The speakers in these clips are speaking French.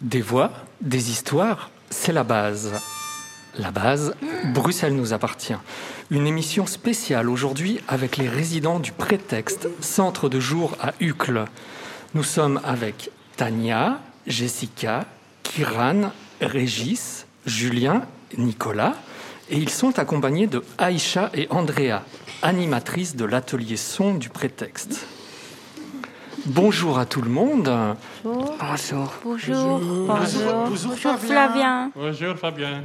Des voix, des histoires, c'est la base. La base, Bruxelles nous appartient. Une émission spéciale aujourd'hui avec les résidents du Prétexte, centre de jour à Uccle. Nous sommes avec Tania, Jessica, Kiran, Régis, Julien, Nicolas, et ils sont accompagnés de Aïcha et Andrea, animatrices de l'atelier son du Prétexte. Bonjour à tout le monde. Bonjour. Bonjour. Bonjour. Bonjour. Bonjour Flavien. Bonjour Fabien.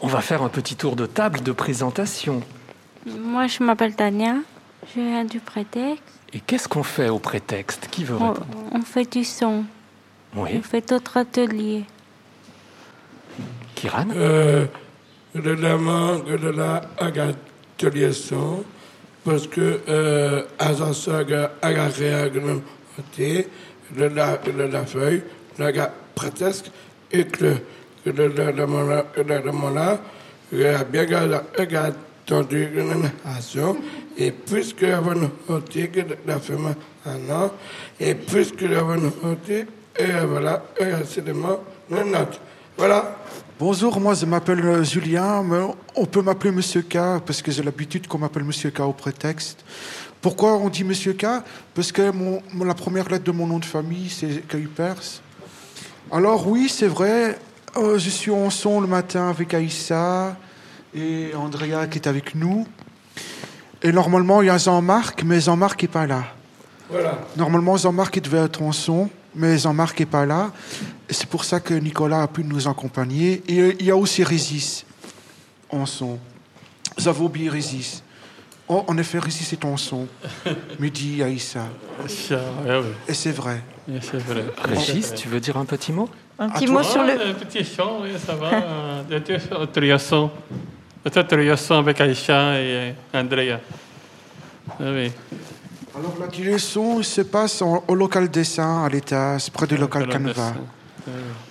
On va faire un petit tour de table de présentation. Moi, je m'appelle Tania. Je viens du prétexte. Et qu'est-ce qu'on fait au prétexte? Qui veut On, répondre? on fait du son. Oui, On fait d'autres ateliers. Kiran? Euh, de la manque de la atelier son, parce que euh, la règle de la de la feuille, la ga presque et que de la de de la mon là, a bien gardé entendu une nation et puisque avant noté que la femme un an et puisque avant noté et voilà et mot une note voilà Bonjour, moi je m'appelle euh, Julien, mais on peut m'appeler Monsieur K parce que j'ai l'habitude qu'on m'appelle Monsieur K au prétexte. Pourquoi on dit Monsieur K? Parce que mon, la première lettre de mon nom de famille c'est Kuipers. Alors oui, c'est vrai, euh, je suis en son le matin avec Aïssa et Andrea qui est avec nous. Et normalement il y a Jean-Marc, mais Jean-Marc n'est pas là. voilà Normalement, Jean-Marc devait être en son, mais Jean-Marc n'est pas là. C'est pour ça que Nicolas a pu nous accompagner. Et euh, il y a aussi Régis en son. J'avais oublié Régis. Oh, en effet, Régis est en son, me dit Aïssa. Et c'est vrai. Oui, c'est vrai. Régis, tu veux dire un petit mot Un petit mot sur le. Un petit son, oui, ça va. euh, Des ateliers son. Des ateliers son avec Aïcha et Andrea. Ah oui. Alors, son il se passe en- au local dessin, à l'étage, près du local Canva.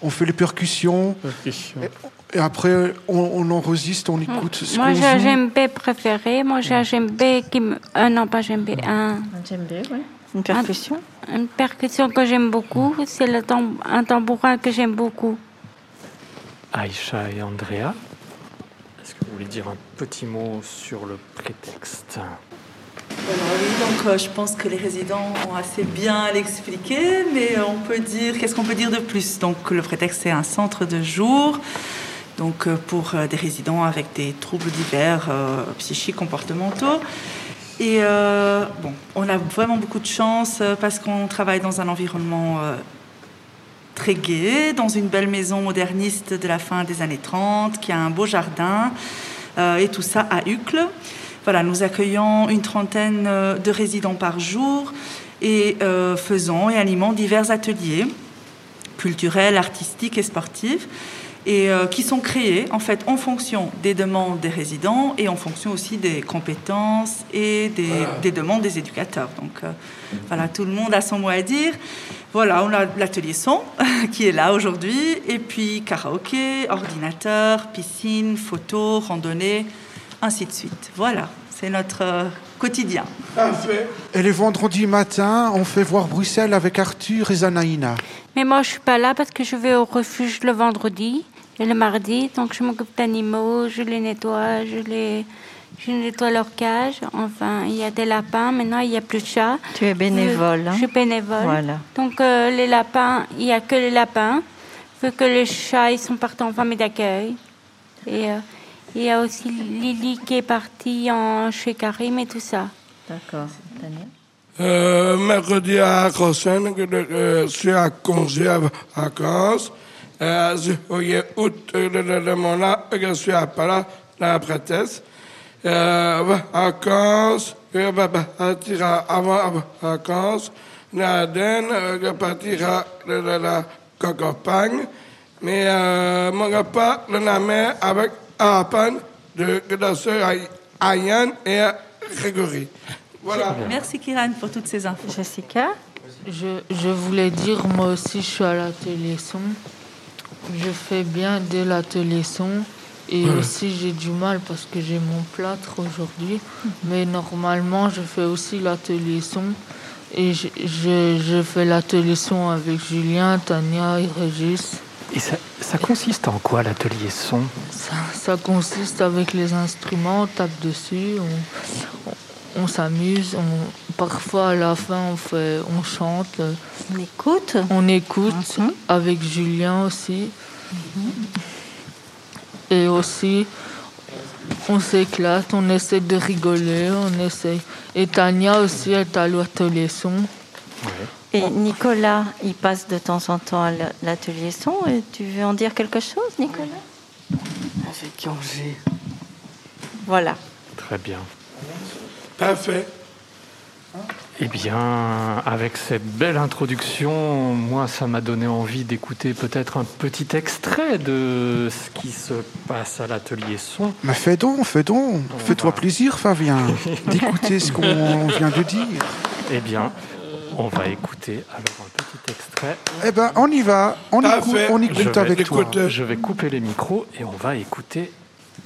On fait les percussions, Percussion. et après, on, on enregistre, on écoute ce Moi, qu'on j'ai un GMB préféré. Moi, j'ai un GMB qui me. Euh, non, pas GMB. Un, J'aime bien, oui. Une percussion. une percussion que j'aime beaucoup. C'est le tam- un tambourin que j'aime beaucoup. Aïcha et Andrea, est-ce que vous voulez dire un petit mot sur le prétexte? Alors oui, donc euh, je pense que les résidents ont assez bien l'expliqué, mais on peut dire, qu'est-ce qu'on peut dire de plus? Donc le prétexte c'est un centre de jour, donc euh, pour euh, des résidents avec des troubles divers euh, psychiques, comportementaux. Et euh, bon, on a vraiment beaucoup de chance euh, parce qu'on travaille dans un environnement euh, très gai, dans une belle maison moderniste de la fin des années 30, qui a un beau jardin, euh, et tout ça à Uccle. Voilà, nous accueillons une trentaine euh, de résidents par jour et euh, faisons et animons divers ateliers culturels, artistiques et sportifs et euh, qui sont créés en fait en fonction des demandes des résidents et en fonction aussi des compétences et des, des demandes des éducateurs. Donc euh, voilà, tout le monde a son mot à dire. Voilà, on a l'atelier son qui est là aujourd'hui et puis karaoké, ordinateur, piscine, photo, randonnée, ainsi de suite. Voilà, c'est notre euh, quotidien. Parfait. Et les vendredis matins, on fait voir Bruxelles avec Arthur et Zanaïna. Mais moi, je suis pas là parce que je vais au refuge le vendredi et le mardi. Donc, je m'occupe d'animaux, je les nettoie, je les, je nettoie leur cage. Enfin, il y a des lapins. Maintenant, il n'y a plus de chats. Tu es bénévole. Je, hein. je suis bénévole. Voilà. Donc, euh, les lapins, il n'y a que les lapins. Vu que les chats, ils sont partis en famille d'accueil. Et euh, il y a aussi Lily qui est partie en, chez Karim et tout ça. D'accord. Euh, mercredi à que je euh, suis à congé à vacances. Euh, juillet, août, euh, le, le, le mois là, je suis à Pala, la prêtesse. Euh, vacances, je vais partir avant à vacances. Naden, je partira de, de la campagne. Mais euh, mon repas, le namé avec Arapan de, de sœur Ayane et Grégory. Voilà. Merci Kiran pour toutes ces infos. Jessica? Je, je voulais dire, moi aussi, je suis à l'atelier son. Je fais bien de l'atelier son. Et aussi, j'ai du mal parce que j'ai mon plâtre aujourd'hui. Mais normalement, je fais aussi l'atelier son. Et je, je, je fais l'atelier son avec Julien, Tania et Régis. Et ça, ça consiste en quoi l'atelier son? Ça, ça consiste avec les instruments, on tape dessus, on, on- on s'amuse. on- parfois, à la fin, on, fait, on chante, On écoute. on écoute Mhm. avec Julien aussi. Et aussi, on s'éclate, on essaie de rigoler, on essaie. Et Tania aussi est à l'atelier son. Et Nicolas, il passe de temps en temps à l'atelier son. Et tu veux en dire quelque chose, Nicolas? Avec Angers. Voilà. Très bien. Parfait. Eh bien, avec cette belle introduction, moi, ça m'a donné envie d'écouter peut-être un petit extrait de ce qui se passe à l'atelier son. Mais fais donc, fais donc. Fais-toi va. plaisir, Fabien, d'écouter ce qu'on vient de dire. Eh bien, on va écouter alors un petit extrait. Eh ben, on y va. On écoute, on Je écoute vais, avec toi. écouter. je vais couper les micros et on va écouter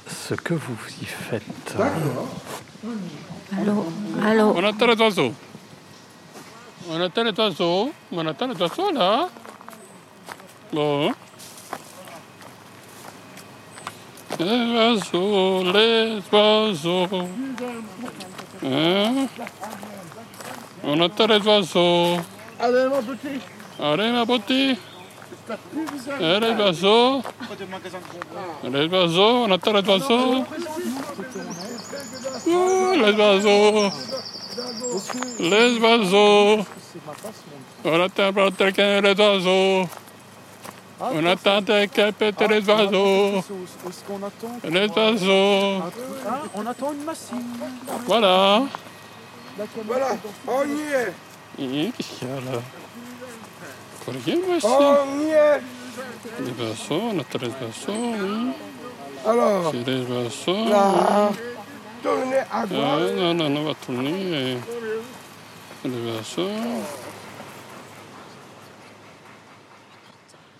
ce que vous y faites. Allô Allô On entend les oiseaux. On entend les oiseaux. On entend les oiseaux là. Bon. Les oiseaux, les oiseaux. Hein? On entend les oiseaux. Allez, ma petite. Allez, ma petite. Et les oiseaux. Les oiseaux, on entend les oiseaux. Oh, les oiseaux. Les oiseaux. On attend pour quelqu'un les oiseaux. On attend quelqu'un péter les oiseaux. Les oiseaux. On attend une machine. Voilà. Voilà, on y est. Hum, Qu'est-ce qu'il y a là moi, ici On y est. Les oiseaux, on attend les oiseaux. oui. Alors, C'est les oiseaux. là, tournez à Ah, droite. non, non, non, on va tourner. et- Les oiseaux.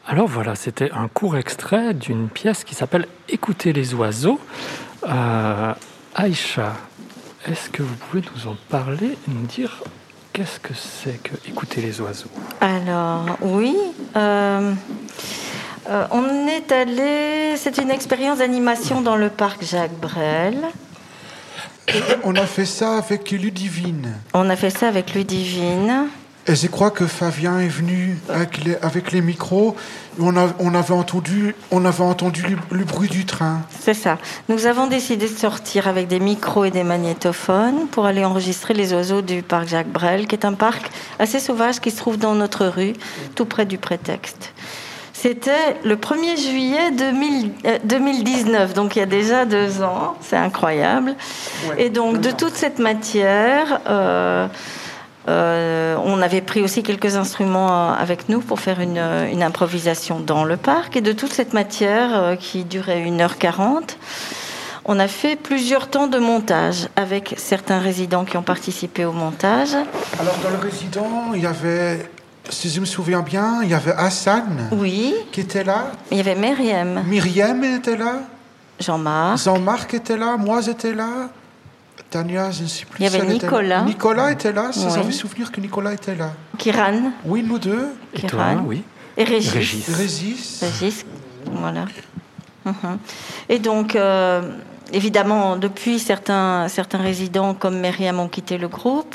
Alors voilà, c'était un court extrait d'une pièce qui s'appelle Écoutez les oiseaux. Euh, Aïcha, est-ce que vous pouvez nous en parler et nous dire qu'est-ce que c'est que Écouter les oiseaux? Alors, oui. euh, euh, on est allé. C'est une expérience d'animation dans le parc Jacques Brel. On a fait ça avec Ludivine. On a fait ça avec Ludivine. Et je crois que Fabien est venu avec les, avec les micros. On, a- on avait entendu, on avait entendu le, le bruit du train. C'est ça. Nous avons décidé de sortir avec des micros et des magnétophones pour aller enregistrer les oiseaux du parc Jacques Brel, qui est un parc assez sauvage qui se trouve dans notre rue, tout près du prétexte. C'était le 1er juillet 2000 euh, 2019, donc il y a déjà deux ans. C'est incroyable. Et donc, de toute cette matière, euh, euh, on avait pris aussi quelques instruments euh, avec nous pour faire une, euh, une improvisation dans le parc. Et de toute cette matière euh, qui durait 1h40, on a fait plusieurs temps de montage avec certains résidents qui ont participé au montage. Alors, dans le résident, il y avait, si je me souviens bien, il y avait Hassan Oui, qui était là. il y avait Myriam, Myriam était là. Jean-Marc, Jean-Marc était là. Moi, j'étais là. Tania, je ne sais plus. Il y avait était. Nicolas. Nicolas était là. Si Oui. j'avais souvenir que Nicolas était là. Kiran Oui, nous deux. Et Kiran. toi, oui et Régis. Régis. Régis. Régis, voilà. Mhm. Et donc, euh, évidemment, depuis, certains, certains résidents comme Myriam ont quitté le groupe.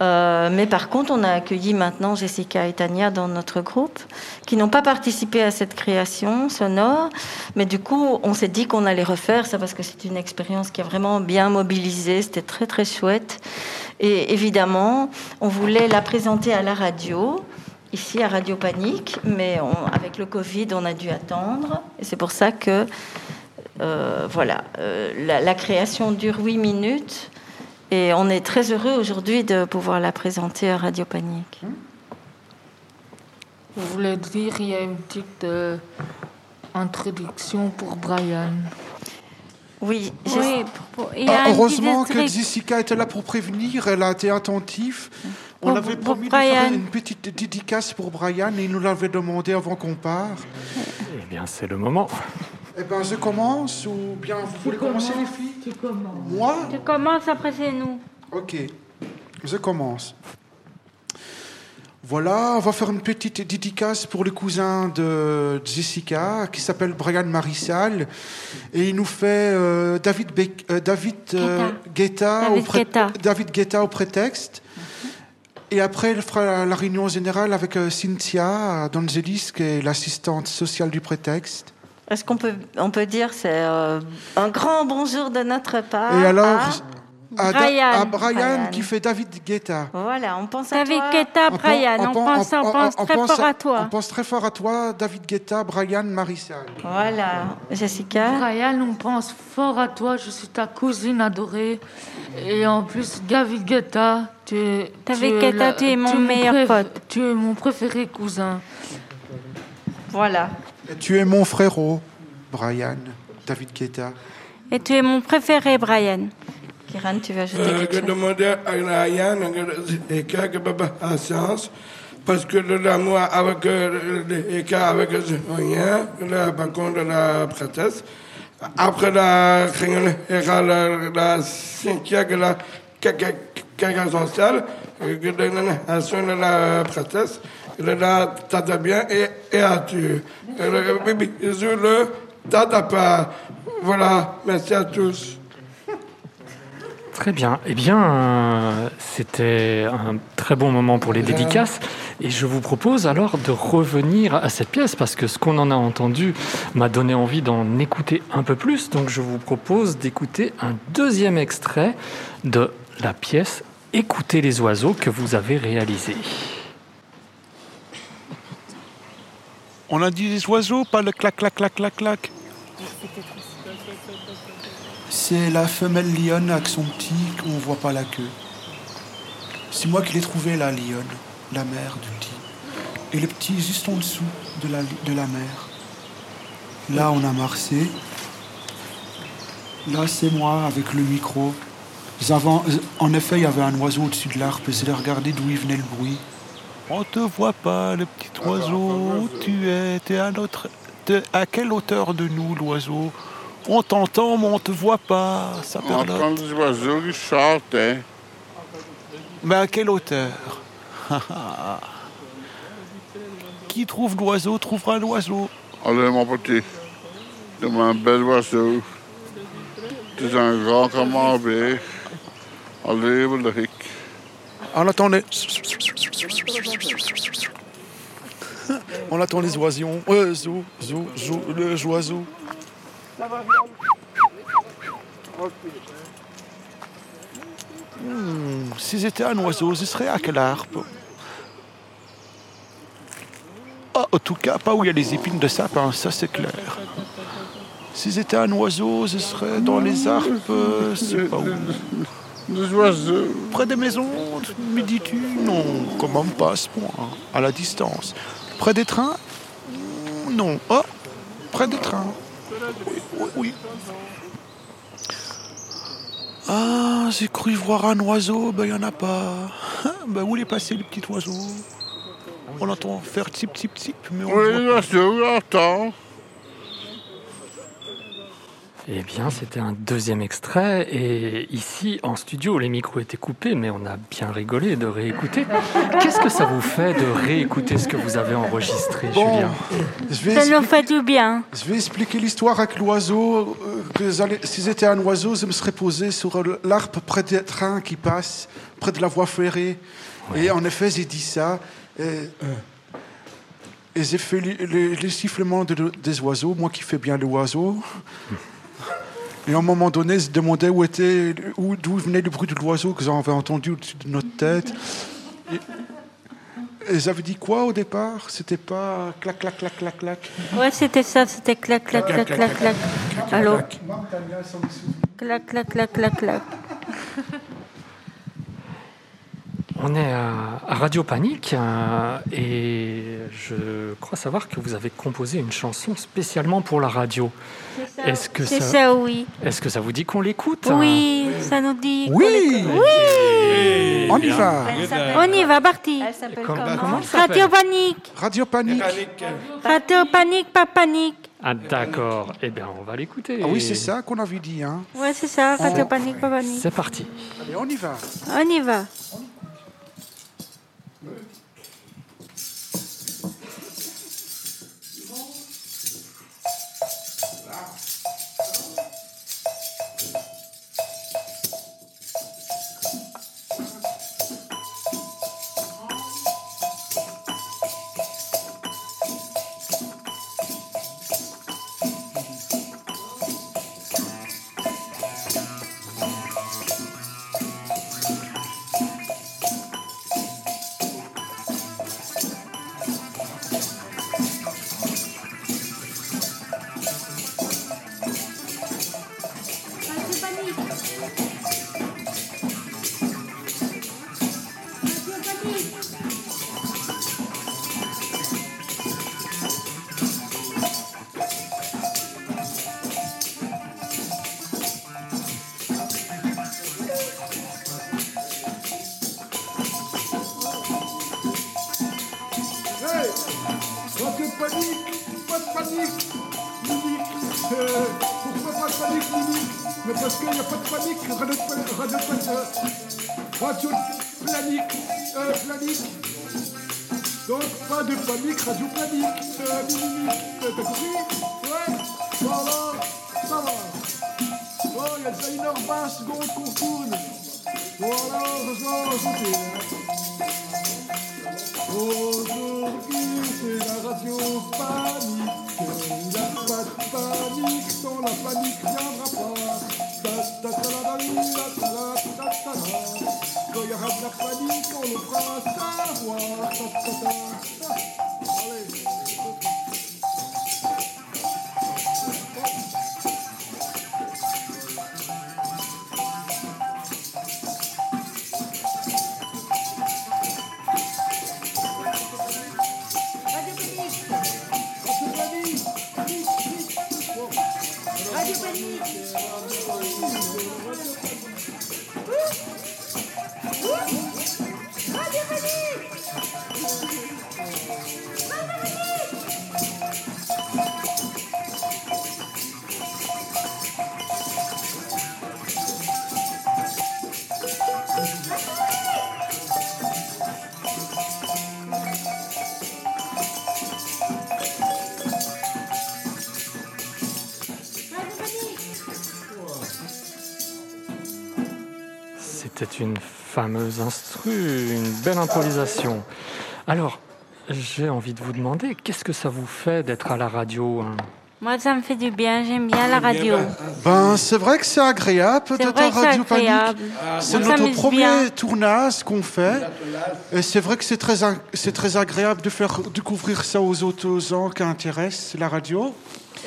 Euh, mais par contre, on a accueilli maintenant Jessica et Tania dans notre groupe, qui n'ont pas participé à cette création sonore. Mais du coup, on s'est dit qu'on allait refaire ça parce que c'est une expérience qui a vraiment bien mobilisé. C'était très, très chouette. Et évidemment, on voulait la présenter à la radio ici à Radio Panique, mais avec le Covid, on a dû attendre. Et c'est pour ça que, euh, voilà, euh, la, la création dure huit minutes. Et on est très heureux aujourd'hui de pouvoir la présenter à Radio Panique. Je voulais dire, il y a une petite euh, introduction pour Brian. Oui, j'ai- Oui, pour- pour- il y a Ah, heureusement que Jessica était là pour prévenir, elle a été attentive. On Pour- avait pour promis de faire Brian. une petite dédicace pour Brian et il nous l'avait demandé avant qu'on part. Eh bien, c'est le moment. Eh ben, je commence ou bien vous voulez commencer les filles Moi Tu commences après c'est nous. Ok, je commence. Voilà, on va faire une petite dédicace pour le cousin de Jessica qui s'appelle Brian Marissal et il nous fait euh, David, Bec- euh, David euh, Guetta, David au pré- Guetta. David Guetta au prétexte. Et après, il fera la réunion générale avec euh, Cynthia Donzelis, qui est l'assistante sociale du prétexte. Est-ce qu'on peut, on peut dire c'est euh, un grand bonjour de notre part et alors, à Da- Brian. à Brian, Brian. qui fait David Guetta. Voilà, on pense à David. Guetta, On Brian, on, pen- pense, on, pense on très pense fort à toi. On pense très fort à toi, David Guetta, Brian Marissal. Voilà, Jessica. Brian, on pense fort à toi. Je suis ta cousine adorée. Et en plus, David Guetta, tu es. David tu es Guetta, la- tu es mon meilleur préf- pote. Tu es mon préféré cousin. Voilà. Tu es mon frérot, Brian, David Guetta. Et tu es mon préféré, Brian. Kiran, tu veux ajouter Euh, quelque que chose demander à Ryan et science parce que le l'amour avec euh, les cas avec rien le balcon de la après la la la cinquième la caca sociale la de la la tata bien et et à tu le bébé je le tata pas voilà merci à tous Très bien. Eh bien, euh, c'était un très bon moment pour les dédicaces. Et je vous propose alors de revenir à cette pièce parce que ce qu'on en a entendu m'a donné envie d'en écouter un peu plus. Donc, je vous propose d'écouter un deuxième extrait de la pièce Écoutez les oiseaux que vous avez réalisée. On a dit les oiseaux, pas le clac, clac, clac, clac, clac. C'est la femelle lionne avec son petit, on voit pas la queue. C'est moi qui l'ai trouvé, la lionne, la mère du petit. Et le petit juste en dessous de la, de mère. Là, on a Marseille. Là, c'est moi avec le micro. Avant, en effet, il y avait un oiseau au-dessus de l'arbre. J'ai regardé d'où il venait le bruit. On te voit pas, le petit oiseau. Où tu es T'es à notre. t'es à quelle hauteur de nous, l'oiseau? On t'entend, mais on te voit pas. Ça On entend perlotte. les oiseaux qui chantent, hein. Mais à quelle hauteur? Qui trouve l'oiseau trouvera l'oiseau. Allez, mon petit. Tu es un bel oiseau. Tu es un grand camembert. Allez, Ulrich. On attend les... On attend les oiseaux. Oiseaux, zo, zo, les oiseaux. Hmm, si c'était un oiseau, ce serait à quel arbre Ah, En tout cas, pas où il y a les épines de sapin, ça c'est clair. Si c'était un oiseau, ce serait dans les euh, c'est pas où. Des oiseaux. Près des maisons, me dis-tu Non, quand même pas à ce point, hein, à la distance. Près des trains Non. Oh, près des trains. Oui, oui, oui. Ah, j'ai cru voir un oiseau, ben il n'y en a pas. Ben où il est passé le petit oiseau? On l'entend faire tip tip tip, mais on Oui, voit pas. Eh bien, c'était un deuxième extrait. Et ici, en studio, les micros étaient coupés, mais on a bien rigolé de réécouter. Qu'est-ce que ça vous fait de réécouter ce que vous avez enregistré, Bon, Julien? je vais, Ça nous fait du bien. je vais expliquer l'histoire avec l'oiseau. euh, Si j'étais un oiseau, je me serais posé sur l'arbre près des trains qui passent, près de la voie ferrée. Et en effet, j'ai dit ça. Et, et j'ai fait les, les- les sifflements de- des oiseaux, moi qui fais bien l'oiseau. Et à un moment donné, je demandais où était, où, d'où venait le bruit de l'oiseau que j'avais entendu au-dessus de notre tête. Et, et j'avais dit quoi au départ? C'était pas clac, clac, clac, clac, clac. Ouais, c'était ça, c'était clac, clac, clac, clac, clac. Allô? Clac, clac, clac, clac, clac. On est à, à Radio Panique euh, et je crois savoir que vous avez composé une chanson spécialement pour la radio. Est-ce que C'est ça, ça, oui. est-ce que ça vous dit qu'on l'écoute Oui, ça nous dit. qu'on Oui l'écoute. Oui On y va On y va, parti. Elle s'appelle Comment- comment, ça Radio Panique. Radio Panique. Radio Panique, pas panique. Ah d'accord. Eh bien, on va l'écouter. Ah oui, c'est ça qu'on avait dit. Hein. Ouais, c'est ça, Radio Panique, pas panique. C'est parti. Allez, on y va. On y va. Panique, Mimique. Euh, pourquoi pas de panique, Mimique Mais parce qu'il n'y a pas de panique, radio, radio, radio, planique, euh, planique. Donc pas de panique, radio planique, euh, Mimique. T'as Ouais Voilà, ça va. Oh, il y a déjà une heure 20 secondes qu'on. Voilà, ça va, c'était. Aujourd'hui, c'est la radio panique. Il n'y a pas de panique, sans la panique viendra pas. Ta ta ta la la la ta la ta ta la. Quand il y aura de la panique, on le fera savoir. Ta ta ta. Allez. Une fameuse instru, une belle improvisation. Alors, j'ai envie de vous demander, qu'est-ce que ça vous fait d'être à la radio hein? Moi, ça me fait du bien. J'aime bien la radio. Ben, c'est vrai que c'est agréable C'est d'être à Radio Panique. agréable. C'est notre premier bien. tournage qu'on fait. Et c'est vrai que c'est très, ag- c'est très agréable de faire découvrir ça aux autres gens qui intéressent la radio.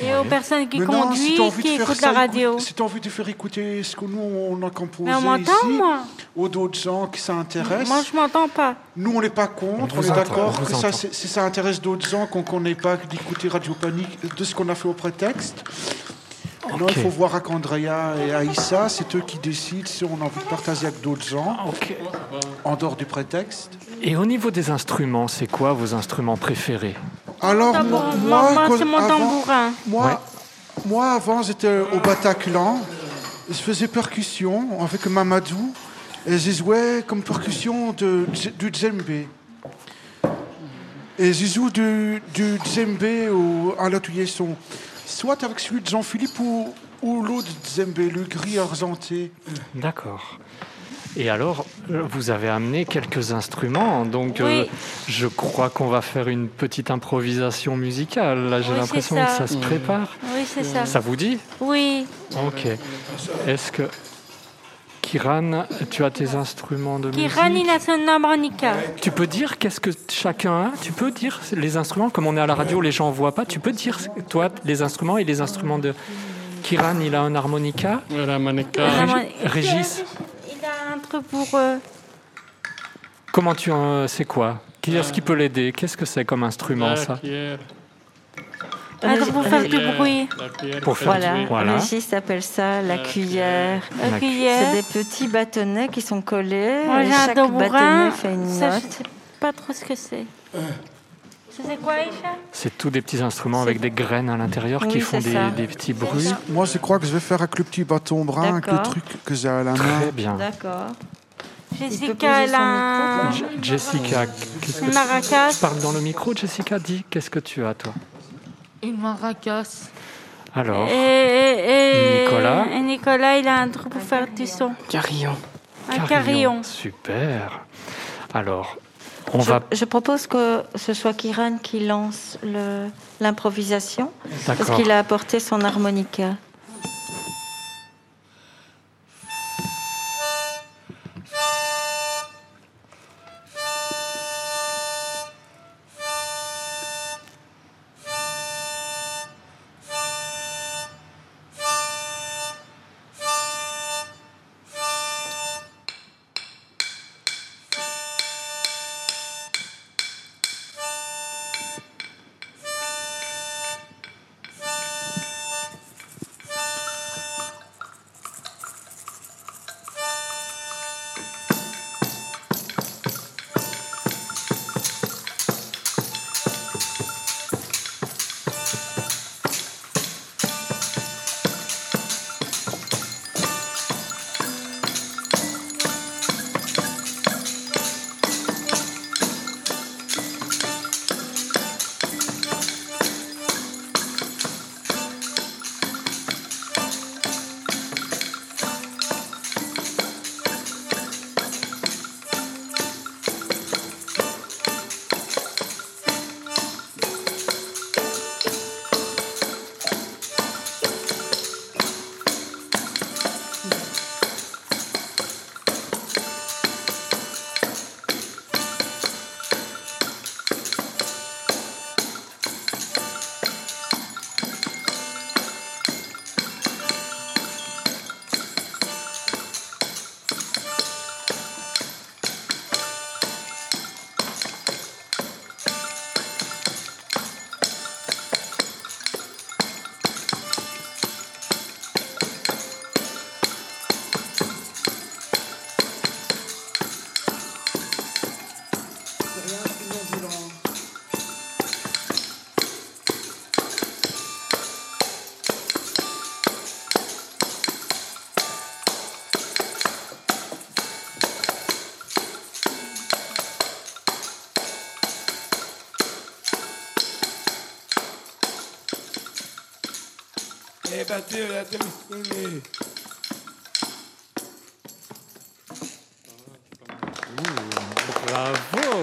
Et aux personnes qui Maintenant, conduisent, si qui écoutent la radio. écoute- si tu as envie de faire écouter ce que nous, on a composé Mais on m'entend, ici, moi aux d'autres gens qui s'intéressent. Moi, je m'entends pas. Nous, on n'est pas contre, On on, est d'accord que ça, si ça intéresse d'autres gens qu'on ne connaît pas, d'écouter Radio Panique, de ce qu'on a fait au prétexte. Maintenant, il faut voir avec Andrea et Aïssa, c'est eux qui décident si on a envie de partager avec d'autres gens, en dehors du prétexte. Et au niveau des instruments, c'est quoi vos instruments préférés? Alors, moi, Moi, moi, c'est mon avant- tambourin. Moi, moi, avant, j'étais au Bataclan. Je faisais percussion avec Mamadou. Et j'ai joué comme percussion de, du djembé. Et j'ai joué du, du djembé au- à l'atelier son. Soit avec celui de Jean-Philippe ou, ou l'autre djembé, le gris argenté. D'accord. Et alors, euh, vous avez amené quelques instruments, donc euh, je crois qu'on va faire une petite improvisation musicale. Là, j'ai Oui, l'impression que ça se prépare. Oui, c'est ça. Ça vous dit? Oui. Ok. Est-ce que Kiran, tu as tes instruments de musique Kiran, il a son harmonica. Tu peux dire qu'est-ce que chacun a? Tu peux dire les instruments, comme on est à la radio, les gens ne voient pas. Tu peux dire, toi, les instruments et les instruments de Kiran, il a un harmonica? Un harmon- Régis, Pour. euh, comment tu en... C'est quoi? Qui est-ce qui peut l'aider? Qu'est-ce que c'est comme instrument, La ça? truc pour faire du bruit. Pour faire Voilà, jouer. Voilà. Régis appelle ça la cuillère. La cuillère. C'est des petits bâtonnets qui sont collés. Et chaque bâtonnet fait une Ça, je note. sais pas trop ce que c'est. C'est quoi, Aïcha C'est tous des petits instruments avec des graines à l'intérieur qui font des, petits bruits. ça. Moi, je crois que je vais faire avec le petit bâton brun, avec le truc que j'ai à la main. Très bien. D'accord. Jessica, Jessica, qu'est-ce que une tu maracas. parles dans le micro, Jessica Dis, qu'est-ce que tu as, toi Une maracas. Alors, Et, et- et- Nicolas. Et Nicolas, il a un truc pour faire du son. Carillon. Un carillon. Super. Alors, on Je, va. je propose que ce soit Kiran qui lance l'improvisation, parce qu'il a apporté son harmonica. Bravo,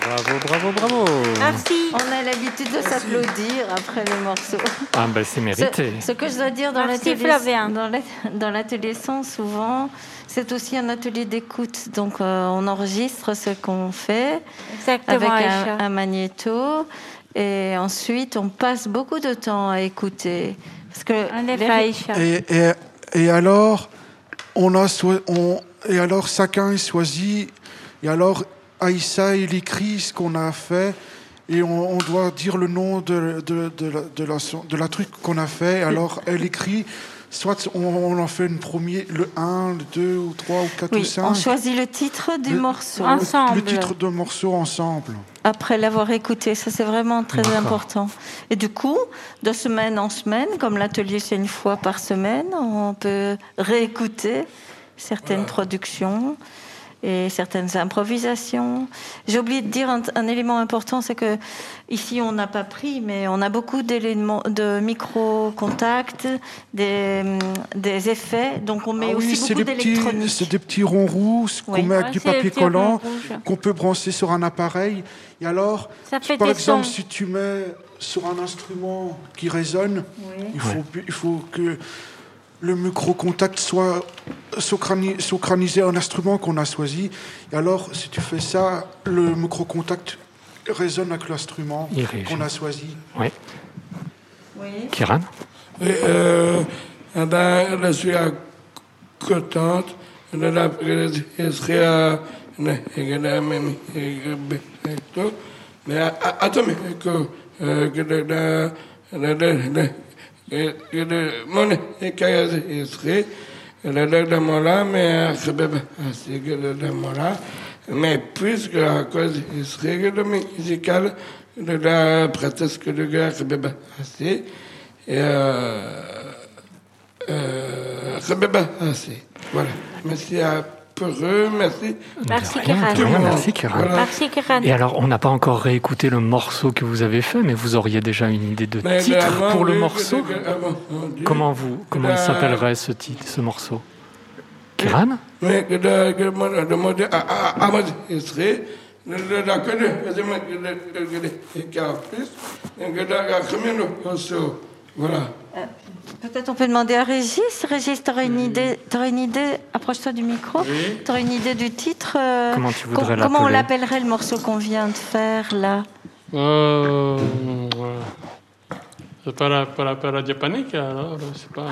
bravo, bravo, bravo. Merci. On a l'habitude de s'applaudir après le morceau. Ah ben c'est mérité. Ce, ce que je dois dire dans l'atelier Flavien. dans la- dans l'atelier son, souvent, c'est aussi un atelier d'écoute. Donc, euh, on enregistre ce qu'on fait Exactement, avec un, un magnéto. Et ensuite, on passe beaucoup de temps à écouter. Parce que. Et, et, et alors, on a on, et alors chacun choisit. Et alors, Aïssa, il écrit ce qu'on a fait. Et on, on doit dire le nom de, de, de, la, de, la, de la truc qu'on a fait. Alors, elle écrit. Soit on, on en fait une première, le 1, le 2, ou 3, ou 4, ou Oui, 5. on choisit le titre du Le- morceau. Le titre de morceau ensemble. après l'avoir écouté. Ça, c'est vraiment très important. Et du coup, de semaine en semaine, comme l'atelier c'est une fois par semaine, on peut réécouter certaines productions et certaines improvisations. J'ai oublié de dire un, un élément important, c'est que ici on n'a pas pris, mais on a beaucoup d'éléments de micro-contacts, des, des effets, donc on met Ah oui, aussi c'est beaucoup des petits, d'électronique. c'est des petits ronds rouges qu'on Oui. met avec Ouais, du papier collant, qu'on peut brancher sur un appareil. Et alors, Ça fait par exemple, sons. si tu mets sur un instrument qui résonne, il, faut, il faut que le micro-contact soit socrani- socranisé à un instrument qu'on a choisi. Et alors, si tu fais ça, le micro-contact résonne avec l'instrument qu'on a choisi. Oui. Kiran Oui, euh, eh ben, je suis euh, contente de la à mais attends, mais que euh, que écaille serait le le- le mola, mais je peux pas assez que le la gars pas assez et euh, euh. Voilà. Merci à merci. Merci, De rien, Kiran. de rien, merci Kiran. Voilà. Merci, Kiran. Et alors, on n'a pas encore réécouté le morceau que vous avez fait, mais vous auriez déjà une idée de Mais titre pour le morceau. Comment vous, comment il s'appellerait ce titre, ce morceau Kiran Voilà. Peut-être on peut demander à Régis. Régis, tu aurais une idée, t'aurais une idée? Approche-toi du micro. Oui. Tu aurais une idée du titre euh, Comment tu voudrais Comment on l'appellerait le morceau qu'on vient de faire là? Euh, c'est pas la, pas la, pas la diapanique, alors, je sais pas.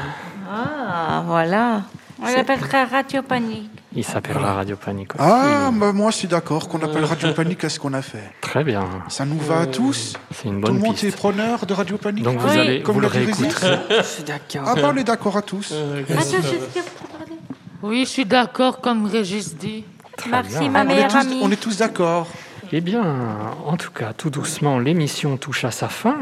Ah, voilà. On l'appellera Radio Panique. Il s'appellera Radio Panique aussi. Ah, bah, moi je suis d'accord qu'on appelle Radio Panique à ce qu'on a fait. Très bien. Ça nous va à tous C'est une Tout le bonne monde piste. est preneur de Radio Panique Donc vous Oui. allez- Comme vous le réécouterez. Je suis d'accord. Ah bah on est d'accord à tous. Oui, je suis d'accord, comme Régis dit. Merci, bien. ma on, est meilleure tous, amie. on est tous d'accord. Eh bien, en tout cas, tout doucement, l'émission touche à sa fin.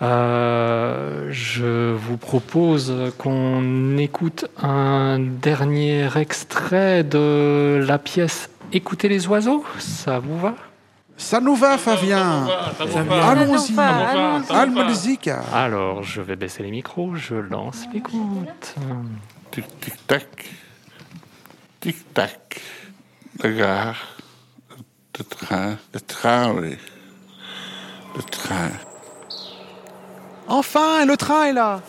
Euh, je vous propose qu'on écoute un dernier extrait de la pièce Écoutez les oiseaux. Ça vous va? Ça nous va, Fabien. Allons-y. Allons-y. Alors, je vais baisser les micros, je lance l'écoute. Tic, tic, tac. Tic, tac. La gare. Le train. Le train, oui. Le train. Enfin, le train est là.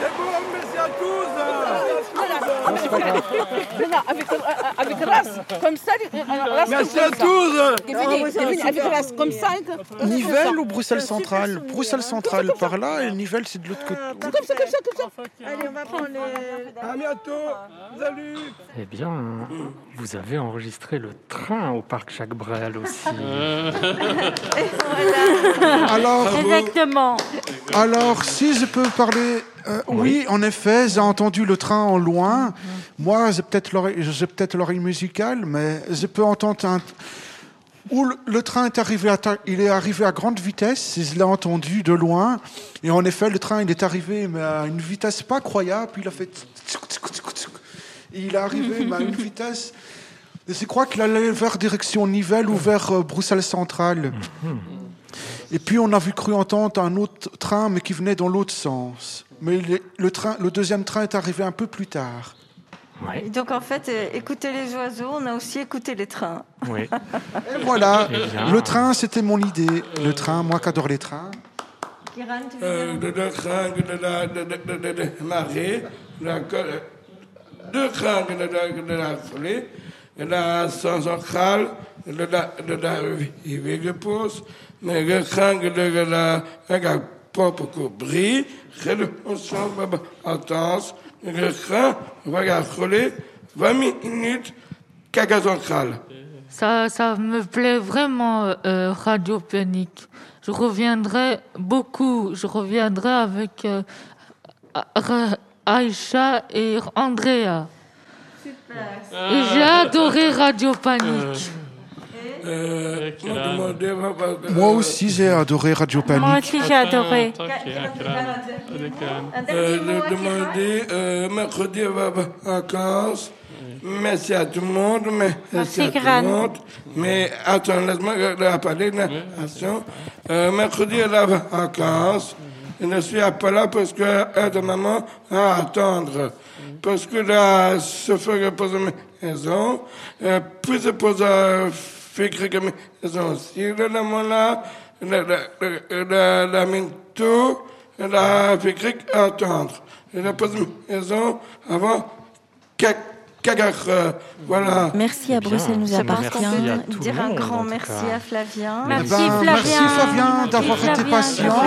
C'est bon, merci à tous avec, euh, avec race, comme ça. Euh, Merci à tous. Comme ça. Nivelles ou Bruxelles centrale Bruxelles centrale par là et Nivelles c'est de l'autre côté. Comme ça, comme ça, comme ça. Allez, on va prendre les... À bientôt. Salut. Eh bien, vous avez enregistré le train au parc Jacques Brel aussi. Alors, Exactement. Alors, si je peux parler, euh, oui, en effet, j'ai entendu le train en loin. Moi, j'ai peut-être l'oreille, j'ai peut-être l'oreille musicale, mais je peux entendre un. où le, le train est arrivé à, ta- il est arrivé à grande vitesse, je l'ai entendu de loin. Et en effet, le train, il est arrivé mais à une vitesse pas croyable. Puis il a fait... Et il est arrivé mais à une vitesse... Et je crois qu'il allait vers direction Nivelles ou vers euh, Bruxelles centrale. Et puis on a vu cru entendre un autre train, mais qui venait dans l'autre sens. Mais le, train, le deuxième train est arrivé un peu plus tard. Et donc en fait, euh, écouter les oiseaux, on a aussi écouté les trains. Oui. Et voilà, Eh le train, c'était mon idée. Le train, moi qui adore les trains. Kiran, tu veux Euh, dire de deux de la de, de, de, de, de marée, la, deux de la, de la foulée, de la centrale, de la, de la cobri, réduction intense, le cran va rouler 20 minutes, caca centrale. Ça, ça me plaît vraiment, euh, Radio Panique. Je reviendrai beaucoup. Je reviendrai avec euh, Aïcha et Andrea. Et J'ai adoré Radio Panique. Euh, on demandait, va- va- Moi aussi, j'ai adoré Radio Moi Panique. aussi, j'ai adoré. Euh, de demander euh, mercredi va- vacances. Merci à tout le monde. Merci, Merci, à tout le monde. Mais attends, laisse-moi euh, parler de la nation. Euh, mercredi la vacances. Je ne suis pas là parce que euh, de maman à attendre. Parce que là, se fait poser maison. Euh, puis se pose à moi, là, la, la, la, minto, la fait attendre. Et la pose maison avant cac- cagar, euh, voilà. Merci à Bien, Bruxelles nous appartient. Merci à tout le Dire un grand merci à Flavien. Merci, ben, Flavien. merci, Flavien, d'avoir été patient.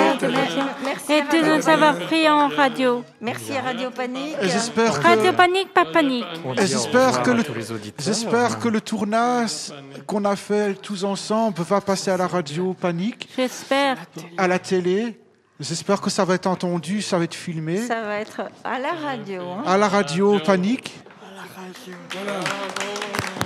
Et de Radio nous avoir pris en radio. Merci à Radio Panique. J'espère Radio que, panique, pas panique. J'espère que le, j'espère que tournage qu'on a fait tous ensemble va passer à la radio Panique, J'espère. à la télé. J'espère que ça va être entendu, ça va être filmé. Ça va être à la radio. hein. À la radio Panique. Voilà.